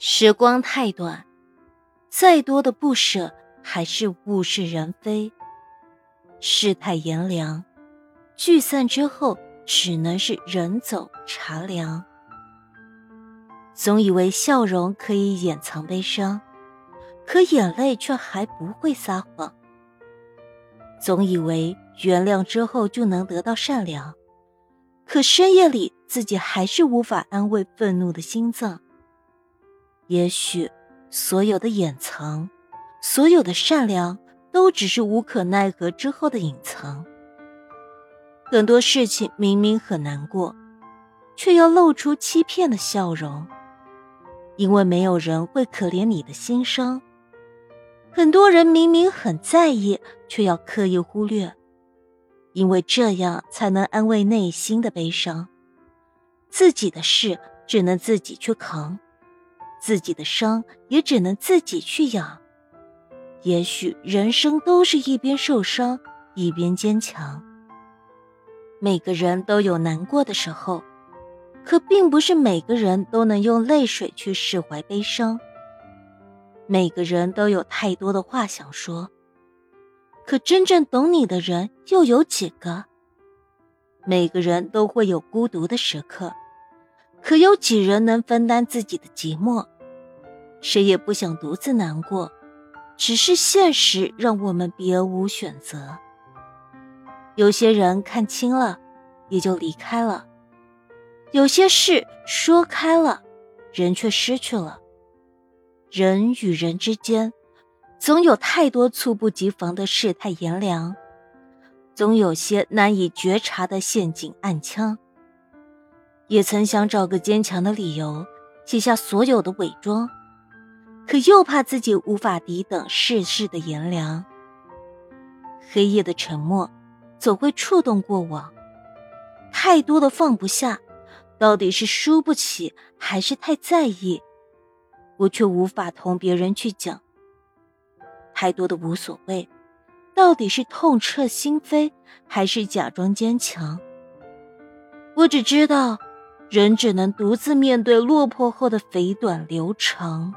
时光太短，再多的不舍还是物是人非。世态炎凉，聚散之后只能是人走茶凉。总以为笑容可以掩藏悲伤，可眼泪却还不会撒谎。总以为原谅之后就能得到善良，可深夜里自己还是无法安慰愤怒的心脏。也许，所有的掩藏，所有的善良，都只是无可奈何之后的隐藏。很多事情明明很难过，却要露出欺骗的笑容，因为没有人会可怜你的心伤。很多人明明很在意，却要刻意忽略，因为这样才能安慰内心的悲伤。自己的事只能自己去扛。自己的伤也只能自己去养。也许人生都是一边受伤一边坚强。每个人都有难过的时候，可并不是每个人都能用泪水去释怀悲伤。每个人都有太多的话想说，可真正懂你的人又有几个？每个人都会有孤独的时刻。可有几人能分担自己的寂寞？谁也不想独自难过，只是现实让我们别无选择。有些人看清了，也就离开了；有些事说开了，人却失去了。人与人之间，总有太多猝不及防的世态炎凉，总有些难以觉察的陷阱暗枪。也曾想找个坚强的理由，卸下所有的伪装，可又怕自己无法抵挡世事的炎凉。黑夜的沉默，总会触动过往。太多的放不下，到底是输不起，还是太在意？我却无法同别人去讲。太多的无所谓，到底是痛彻心扉，还是假装坚强？我只知道。人只能独自面对落魄后的肥短流长。